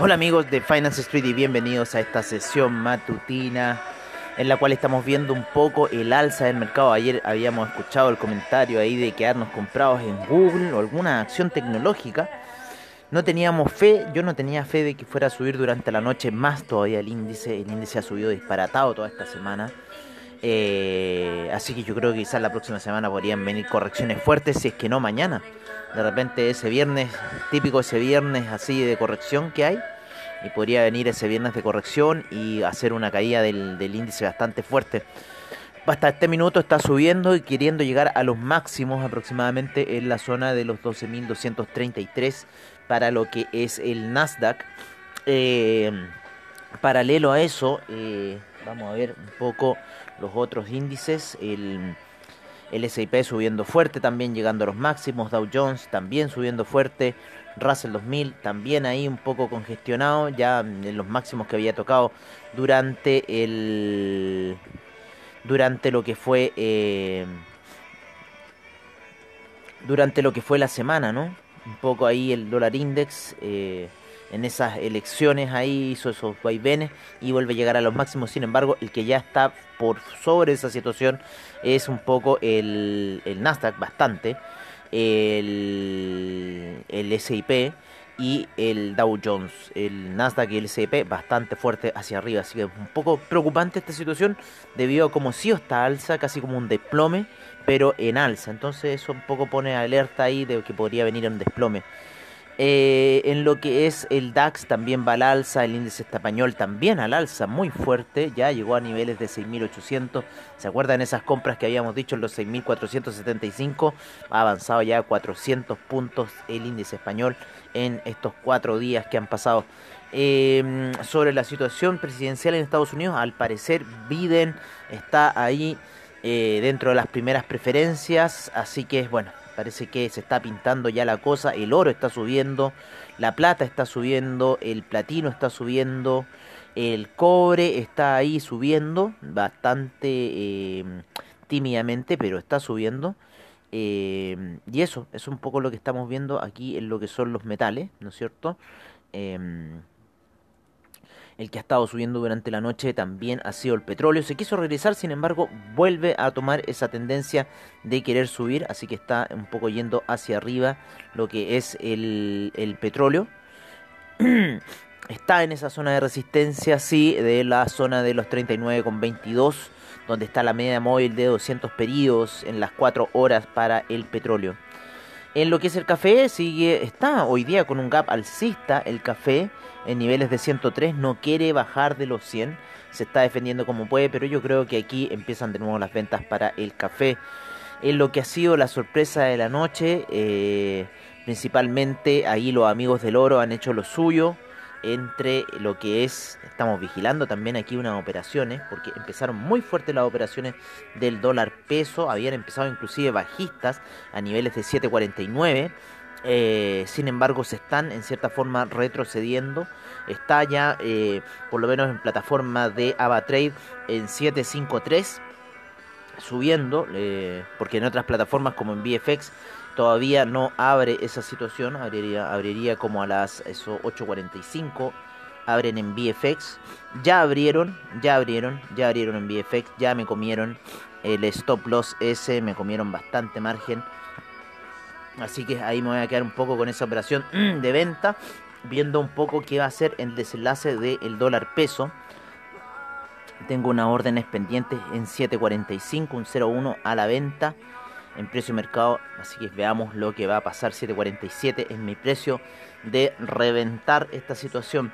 Hola amigos de Finance Street y bienvenidos a esta sesión matutina en la cual estamos viendo un poco el alza del mercado. Ayer habíamos escuchado el comentario ahí de quedarnos comprados en Google o alguna acción tecnológica. No teníamos fe, yo no tenía fe de que fuera a subir durante la noche más todavía el índice. El índice ha subido disparatado toda esta semana. Eh, así que yo creo que quizás la próxima semana podrían venir correcciones fuertes, si es que no mañana. De repente ese viernes, típico ese viernes así de corrección que hay, y podría venir ese viernes de corrección y hacer una caída del, índice bastante fuerte. Hasta este minuto está subiendo y queriendo llegar a los máximos aproximadamente en la zona de los 12.233 para lo que es el Nasdaq. Eh, paralelo a eso, eh, vamos a ver un poco los otros índices. El, el S&P subiendo fuerte, también llegando a los máximos. Dow Jones también subiendo fuerte. Russell 2000 también ahí un poco congestionado, ya en los máximos que había tocado durante el durante lo que fue eh, durante lo que fue la semana, ¿no? Un poco ahí el dólar index eh, en esas elecciones ahí hizo esos vaivenes y vuelve a llegar a los máximos. Sin embargo, el que ya está por sobre esa situación es un poco el, el Nasdaq, bastante el, el S&P y el Dow Jones, el Nasdaq y el S&P bastante fuerte hacia arriba, así que un poco preocupante esta situación debido a como si está alza, casi como un desplome, pero en alza, entonces eso un poco pone alerta ahí de que podría venir un desplome. Eh, en lo que es el DAX también va al alza, el índice español también al alza, muy fuerte, ya llegó a niveles de 6.800. ¿Se acuerdan esas compras que habíamos dicho en los 6.475? Ha avanzado ya a 400 puntos el índice español en estos cuatro días que han pasado. Eh, sobre la situación presidencial en Estados Unidos, al parecer Biden está ahí eh, dentro de las primeras preferencias, así que bueno, Parece que se está pintando ya la cosa. El oro está subiendo, la plata está subiendo, el platino está subiendo, el cobre está ahí subiendo bastante eh, tímidamente, pero está subiendo. Eh, y eso es un poco lo que estamos viendo aquí en lo que son los metales, ¿no es cierto? Em, el que ha estado subiendo durante la noche también ha sido el petróleo. Se quiso regresar, sin embargo, vuelve a tomar esa tendencia de querer subir, así que está un poco yendo hacia arriba lo que es el, el petróleo. está en esa zona de resistencia, sí, de la zona de los 39,22, donde está la media móvil de 200 periodos en las 4 horas para el petróleo. En lo que es el café, sigue, está hoy día con un gap alcista el café en niveles de 103, no quiere bajar de los 100, se está defendiendo como puede, pero yo creo que aquí empiezan de nuevo las ventas para el café. En lo que ha sido la sorpresa de la noche, eh, principalmente ahí los amigos del oro han hecho lo suyo, entre lo que es, estamos vigilando también aquí unas operaciones, porque empezaron muy fuertes las operaciones del dólar peso, habían empezado inclusive bajistas a niveles de 7.49, eh, sin embargo se están en cierta forma retrocediendo, está ya eh, por lo menos en plataforma de AvaTrade en 7.53 subiendo, eh, porque en otras plataformas como en VFX todavía no abre esa situación, abriría, abriría como a las 8.45, abren en VFX, ya abrieron, ya abrieron, ya abrieron en VFX, ya me comieron el stop loss ese, me comieron bastante margen, así que ahí me voy a quedar un poco con esa operación de venta, viendo un poco qué va a ser el desenlace del dólar peso. Tengo una órdenes pendientes en 7.45, un 0.1 a la venta en precio mercado. Así que veamos lo que va a pasar. 7.47 es mi precio de reventar esta situación.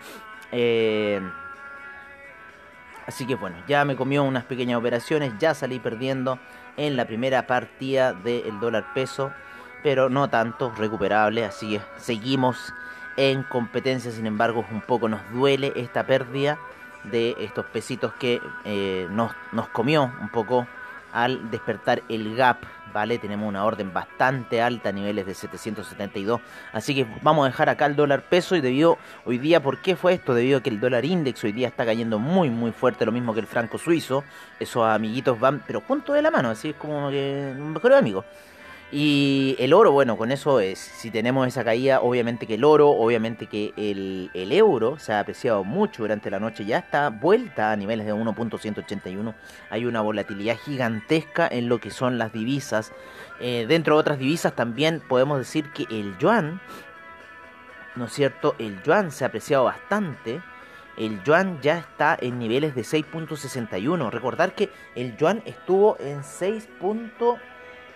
Eh, así que bueno, ya me comió unas pequeñas operaciones. Ya salí perdiendo en la primera partida del dólar peso. Pero no tanto recuperable. Así que seguimos en competencia. Sin embargo, un poco nos duele esta pérdida de estos pesitos que eh, nos, nos comió un poco al despertar el gap, ¿vale? Tenemos una orden bastante alta niveles de 772. Así que vamos a dejar acá el dólar peso y debido hoy día, ¿por qué fue esto? Debido a que el dólar index hoy día está cayendo muy muy fuerte, lo mismo que el franco suizo. Esos amiguitos van, pero juntos de la mano, así es como que un mejor amigo. Y el oro, bueno, con eso es, si tenemos esa caída, obviamente que el oro, obviamente que el, euro se ha apreciado mucho durante la noche, ya está vuelta a niveles de 1.181, hay una volatilidad gigantesca en lo que son las divisas. Eh, dentro de otras divisas también podemos decir que el yuan, ¿no es cierto? El yuan se ha apreciado bastante. El yuan ya está en niveles de 6.61. Recordar que el yuan estuvo en 6.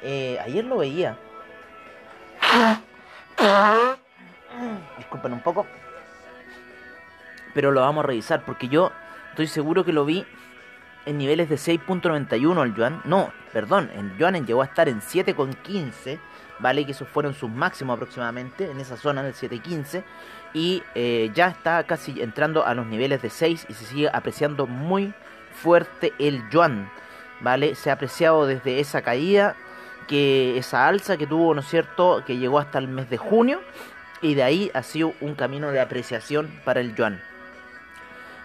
Eh, ayer lo veía. Disculpen un poco. Pero lo vamos a revisar porque yo estoy seguro que lo vi en niveles de 6.91 el yuan. No, perdón, el yuan llegó a estar en 7.15. Vale, que esos fueron sus máximos aproximadamente en esa zona del 7.15. Y eh, ya está casi entrando a los niveles de 6 y se sigue apreciando muy fuerte el yuan. ¿Vale? Se ha apreciado desde esa caída que esa alza que tuvo, ¿no es cierto?, que llegó hasta el mes de junio y de ahí ha sido un camino de apreciación para el yuan.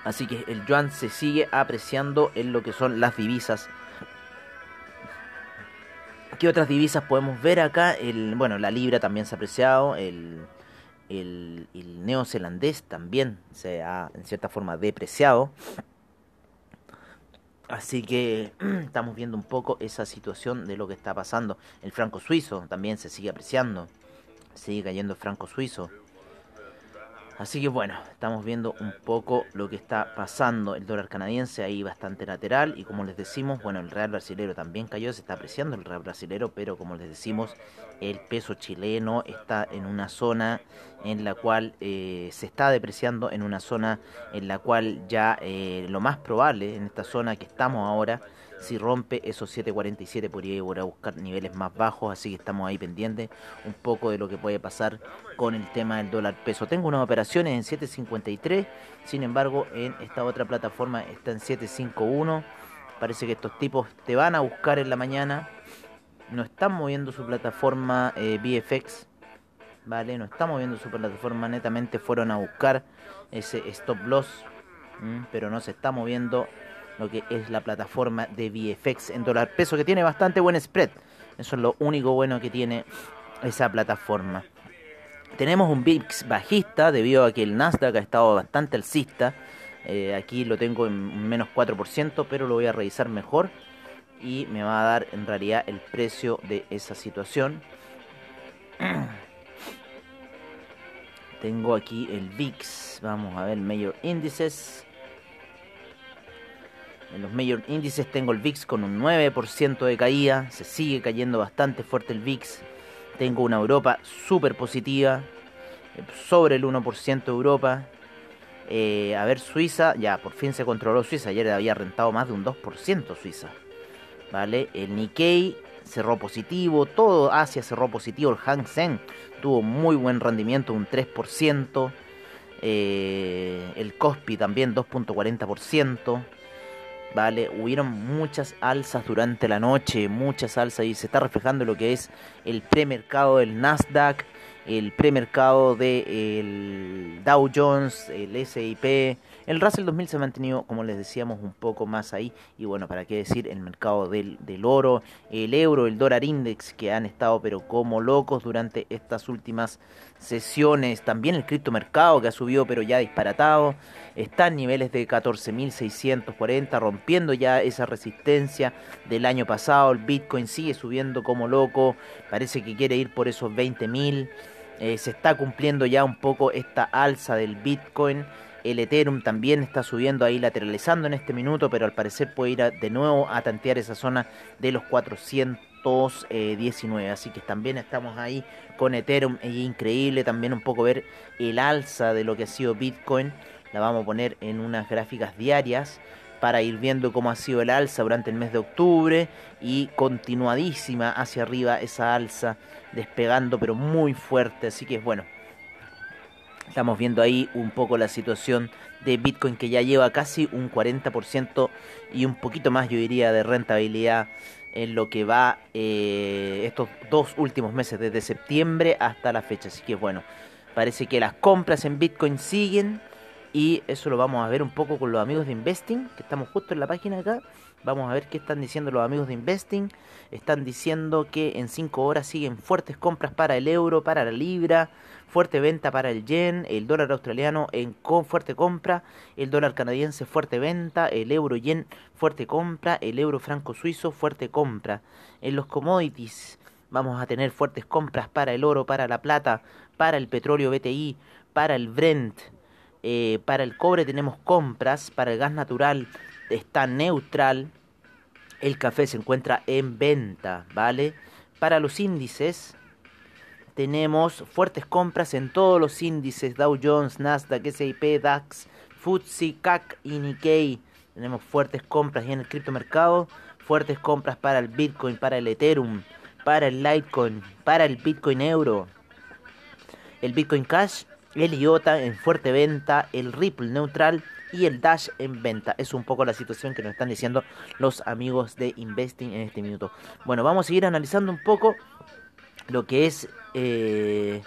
Así que el yuan se sigue apreciando en lo que son las divisas. ¿Qué otras divisas podemos ver acá? El, bueno, la libra también se ha apreciado, el, el, el neozelandés también se ha en cierta forma depreciado. Así que estamos viendo un poco esa situación de lo que está pasando. El franco suizo también se sigue apreciando. Sigue cayendo el franco suizo. Así que bueno, estamos viendo un poco lo que está pasando. El dólar canadiense ahí bastante lateral. Y como les decimos, bueno, el real brasilero también cayó. Se está apreciando el real brasilero. Pero como les decimos, el peso chileno está en una zona en la cual eh, se está depreciando. En una zona en la cual ya eh, lo más probable, en esta zona que estamos ahora, si rompe esos 7.47 podría ir a buscar niveles más bajos, así que estamos ahí pendientes un poco de lo que puede pasar con el tema del dólar peso. Tengo unas operaciones en 7.53, sin embargo en esta otra plataforma está en 7.51. Parece que estos tipos te van a buscar en la mañana. No están moviendo su plataforma eh, VFX. Vale, no están moviendo su plataforma, netamente fueron a buscar ese stop loss, pero no se está moviendo lo que es la plataforma de VFX en dólar peso, que tiene bastante buen spread. Eso es lo único bueno que tiene esa plataforma. Tenemos un VIX bajista debido a que el Nasdaq ha estado bastante alcista. Eh, aquí lo tengo en menos 4%, pero lo voy a revisar mejor y me va a dar en realidad el precio de esa situación. Tengo aquí el VIX, vamos a ver, Mayor Índices. En los mayor índices tengo el VIX con un 9% de caída, se sigue cayendo bastante fuerte el VIX. Tengo una Europa súper positiva, sobre el 1% de Europa. Eh, a ver, Suiza, ya por fin se controló Suiza, ayer había rentado más de un 2% Suiza. ¿Vale? El Nikkei cerró positivo, todo Asia cerró positivo, el Hang Seng tuvo muy buen rendimiento, un 3%. Eh, el Kospi también 2.40%. ¿vale? Hubieron muchas alzas durante la noche, muchas alzas y se está reflejando lo que es el premercado del Nasdaq, el premercado del Dow Jones, el SIP, el Russell 2000 se ha mantenido, como les decíamos, un poco más ahí. Y bueno, para qué decir, el mercado del, oro, el euro, el dólar index, que han estado pero como locos durante estas últimas sesiones. También el criptomercado, que ha subido pero ya disparatado. Está en niveles de 14.640, rompiendo ya esa resistencia del año pasado. El Bitcoin sigue subiendo como loco. Parece que quiere ir por esos 20.000. Eh, se está cumpliendo ya un poco esta alza del Bitcoin El Ethereum también está subiendo ahí lateralizando en este minuto, pero al parecer puede ir de nuevo a tantear esa zona de los 419. Así que también estamos ahí con Ethereum. Es increíble también un poco ver el alza de lo que ha sido Bitcoin. La vamos a poner en unas gráficas diarias para ir viendo cómo ha sido el alza durante el mes de octubre y continuadísima hacia arriba esa alza despegando pero muy fuerte así que bueno Estamos viendo ahí un poco la situación de Bitcoin que ya lleva casi un 40% y un poquito más, yo diría, de rentabilidad en lo que va eh, estos dos últimos meses, desde septiembre hasta la fecha. Así que bueno, parece que las compras en Bitcoin siguen y eso lo vamos a ver un poco con los amigos de Investing, que estamos justo en la página acá. Vamos a ver qué están diciendo los amigos de Investing. Están diciendo que en 5 horas siguen fuertes compras para el euro, para la libra, fuerte venta para el yen, el dólar australiano en con fuerte compra, el dólar canadiense fuerte venta, el euro yen fuerte compra, el euro franco suizo fuerte compra. En los commodities vamos a tener fuertes compras para el oro, para la plata, para el petróleo BTI, para el Brent eh, para el cobre tenemos compras, para el gas natural está neutral, el café se encuentra en venta, ¿vale? Para los índices tenemos fuertes compras en todos los índices, Dow Jones, Nasdaq, S&P, DAX, FTSE, CAC y Nikkei. Tenemos fuertes compras en el criptomercado, fuertes compras para el Bitcoin, para el Ethereum, para el Litecoin, para el Bitcoin Euro. El Bitcoin Cash el IOTA en fuerte venta, el Ripple neutral y el Dash en venta. Es un poco la situación que nos están diciendo los amigos de Investing en este minuto. Bueno, vamos a seguir analizando un poco lo que es eh,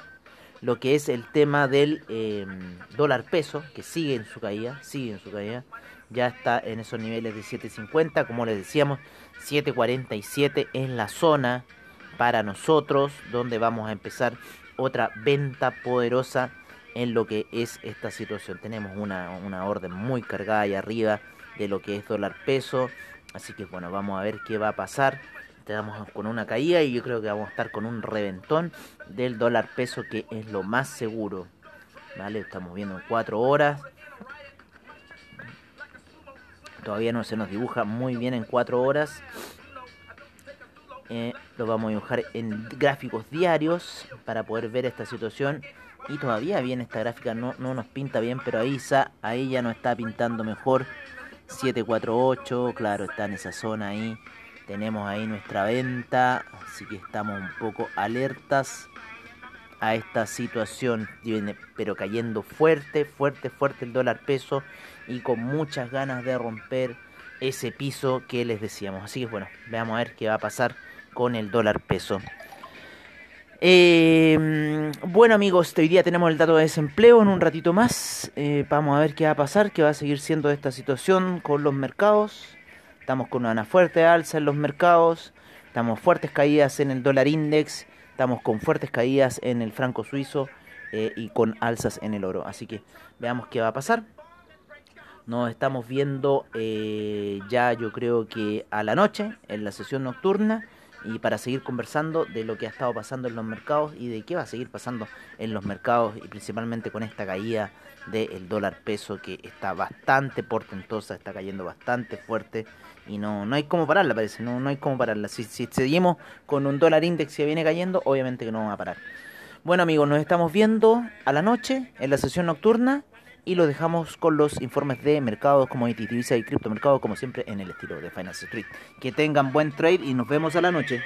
lo que es el tema del em, dólar peso que sigue en su caída, sigue en su caída. Ya está en esos niveles de 7.50, como les decíamos, 7.47 en la zona para nosotros, donde vamos a empezar otra venta poderosa en lo que es esta situación. Tenemos una, orden muy cargada ahí arriba de lo que es dólar peso. Así que bueno, vamos a ver qué va a pasar. Estamos con una caída y yo creo que vamos a estar con un reventón del dólar peso que es lo más seguro. ¿Vale? Estamos viendo en 4 horas. Todavía no se nos dibuja muy bien en 4 horas. Eh, lo vamos a dibujar en gráficos diarios para poder ver esta situación y todavía bien esta gráfica, no, no nos pinta bien, pero ahí, ahí ya no está pintando mejor. 748, claro, está en esa zona ahí. Tenemos ahí nuestra venta, así que estamos un poco alertas a esta situación. Pero cayendo fuerte, fuerte, fuerte el dólar peso y con muchas ganas de romper ese piso que les decíamos. Así que bueno, veamos a ver qué va a pasar con el dólar peso. Eh, bueno amigos, hoy día tenemos el dato de desempleo en un ratito más. Eh, vamos a ver qué va a pasar, qué va a seguir siendo esta situación con los mercados. Estamos con una fuerte alza en los mercados, estamos fuertes caídas en el dólar index, estamos con fuertes caídas en el franco suizo eh, y con alzas en el oro. Así que veamos qué va a pasar. Nos estamos viendo eh, ya yo creo que a la noche en la sesión nocturna y para seguir conversando de lo que ha estado pasando en los mercados y de qué va a seguir pasando en los mercados y principalmente con esta caída del dólar peso que está bastante portentosa, está cayendo bastante fuerte y no, no hay como pararla parece, no, no hay como pararla. Si, si seguimos con un dólar index que viene cayendo, obviamente que no va a parar. Bueno amigos, nos estamos viendo a la noche en la sesión nocturna y lo dejamos con los informes de mercados, como divisa y criptomercados, como siempre en el estilo de Finance Street. Que tengan buen trade y nos vemos a la noche.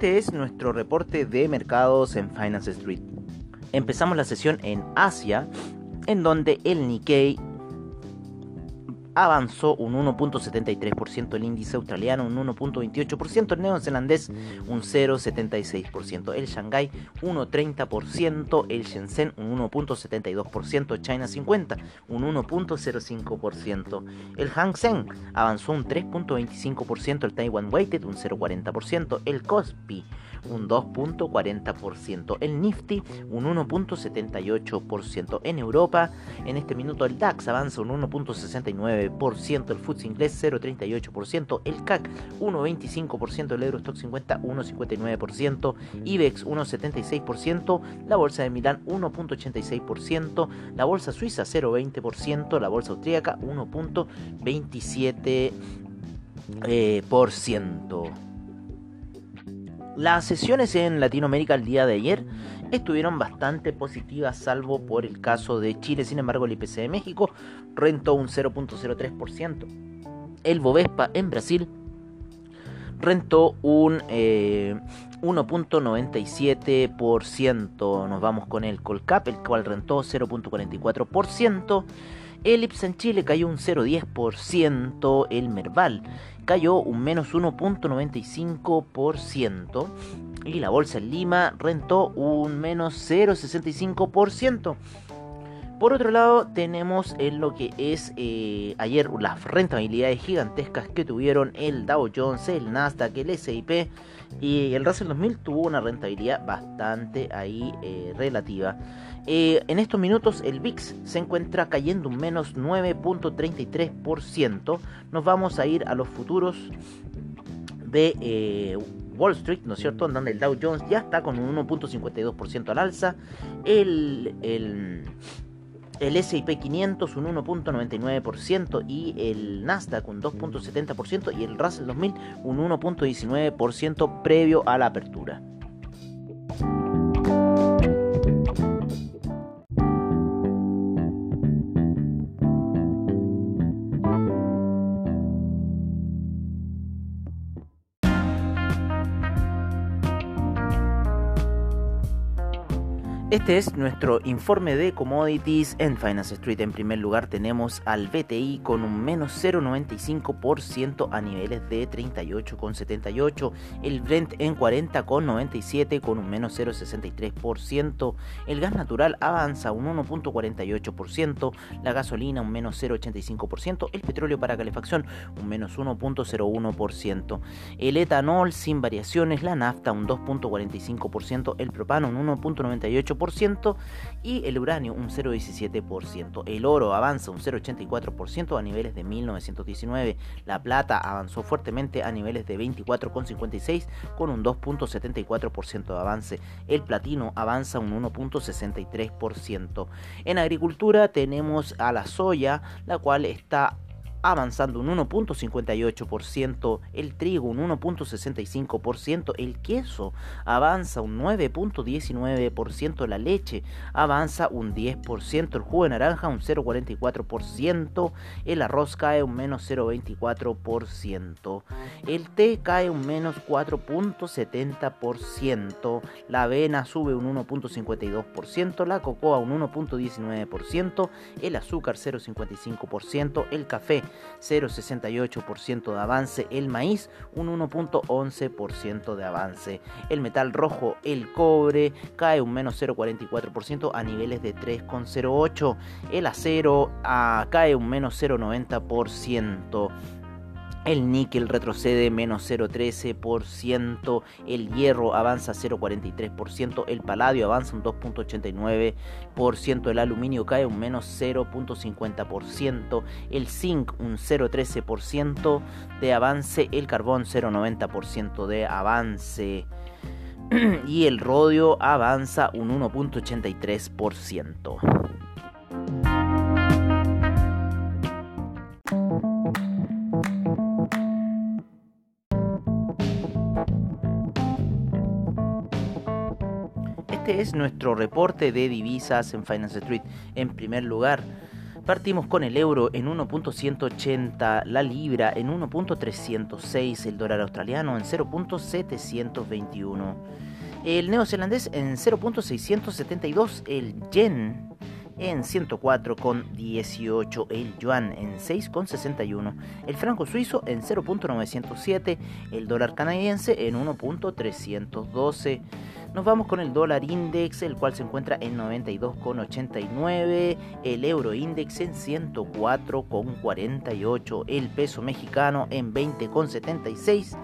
Este es nuestro reporte de mercados en Finance Street. Empezamos la sesión en Asia, en donde el Nikkei avanzó un 1.73%, el índice australiano un 1.28%, el neozelandés un 0.76%, el Shanghai 1.30%, el Shenzhen un 1.72%, China 50 un 1.05%, el Hang Seng avanzó un 3.25%, el Taiwan Weighted un 0.40%, el Kospi un 2.40%, el Nifty un 1.78%, en Europa en este minuto el DAX avanza un 1.69%, el FTSE inglés 0.38%, el CAC 1.25%, el Eurostock 50 1.59%, IBEX 1.76%, la bolsa de Milán 1.86%, la bolsa suiza 0.20%, la bolsa austríaca 1.27%. Eh, por ciento. Las sesiones en Latinoamérica el día de ayer estuvieron bastante positivas, salvo por el caso de Chile. Sin embargo, el IPC de México rentó un 0.03%. El Bovespa en Brasil rentó un 1.97%. Eh, Nos vamos con el Colcap, el cual rentó 0.44%. El IPSA en Chile cayó un 0.10%, el Merval cayó un menos 1.95% y la bolsa en Lima rentó un menos 0.65%. Por otro lado, tenemos en lo que es eh, ayer las rentabilidades gigantescas que tuvieron el Dow Jones, el Nasdaq, el SIP y el Russell 2000 tuvo una rentabilidad bastante ahí eh, relativa. Eh, en estos minutos el VIX se encuentra cayendo un menos 9.33%. Nos vamos a ir a los futuros de eh, Wall Street, ¿no es cierto? Donde el Dow Jones ya está con un 1.52% al alza. El, el, el S&P 500 un 1.99% y el Nasdaq un 2.70% y el Russell 2000 un 1.19% previo a la apertura. Este es nuestro informe de commodities en Finance Street. En primer lugar tenemos al BTI con un menos 0,95% a niveles de 38,78. El Brent en 40,97 con un menos 0,63%. El gas natural avanza un 1,48%. La gasolina un menos 0,85%. El petróleo para calefacción un menos 1,01%. El etanol sin variaciones. La nafta un 2,45%. El propano un 1,98% y el uranio un 0,17%. El oro avanza un 0,84% a niveles de 1919. La plata avanzó fuertemente a niveles de 24,56 con un 2,74% de avance. El platino avanza un 1,63%. En agricultura tenemos a la soya, la cual está avanzando un 1.58%, el trigo un 1.65%, el queso avanza un 9.19%, la leche avanza un 10%, el jugo de naranja un 0.44%, el arroz cae un menos 0.24%, el té cae un menos 4.70%, la avena sube un 1.52%, la cocoa un 1.19%, el azúcar 0.55%, el café 0,68% de avance, el maíz un 1.11% de avance, el metal rojo, el cobre cae un menos 0,44% a niveles de 3,08, el acero ah, cae un menos 0,90%. El níquel retrocede menos 0,13%, el hierro avanza 0,43%, el paladio avanza un 2,89%, el aluminio cae un menos 0,50%, el zinc un 0,13% de avance, el carbón 0,90% de avance y el rodio avanza un 1,83%. Es nuestro reporte de divisas en Finance Street. En primer lugar, partimos con el euro en 1.180, la libra en 1.306, el dólar australiano en 0.721, el neozelandés en 0.672, el yen en 104,18, el yuan en 6,61, el franco suizo en 0.907, el dólar canadiense en 1.312. Nos vamos con el dólar index, el cual se encuentra en 92,89, el euro index en 104,48, el peso mexicano en 20,76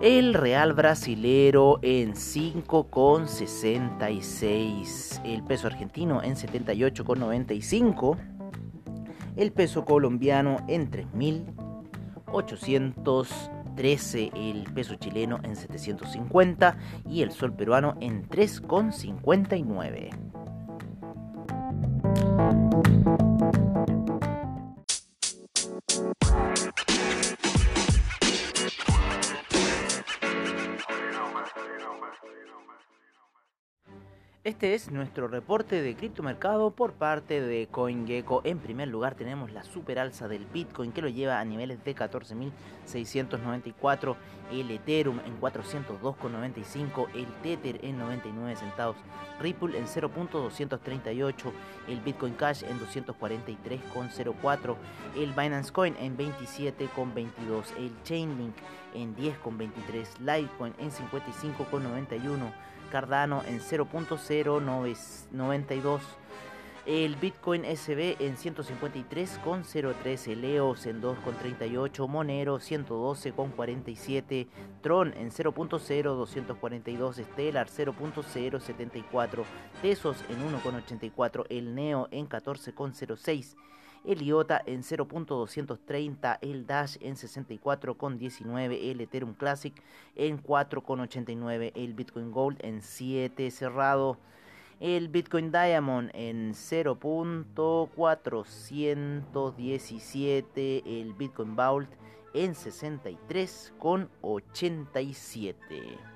el real brasilero en 5,66. El peso argentino en 78,95. El peso colombiano en 3.813. El peso chileno en 750. Y el sol peruano en 3,59. Este es nuestro reporte de criptomercado por parte de CoinGecko. En primer lugar tenemos la super alza del Bitcoin que lo lleva a niveles de 14.694, el Ethereum en 402,95, el Tether en 99 centavos, Ripple en 0.238, el Bitcoin Cash en 243,04, el Binance Coin en 27,22, el Chainlink en 10,23, Litecoin en 55,91, Cardano en 0.092. El Bitcoin SB en 153,03, el EOS en 2,38, Monero 112,47, Tron en 0.0242, Stellar 0.074, Tesos en 1,84, el Neo en 14,06 el IOTA en 0.230, el Dash en 64.19, el Ethereum Classic en 4.89, el Bitcoin Gold en 7 cerrado, el Bitcoin Diamond en 0.417, el Bitcoin Vault en 63.87.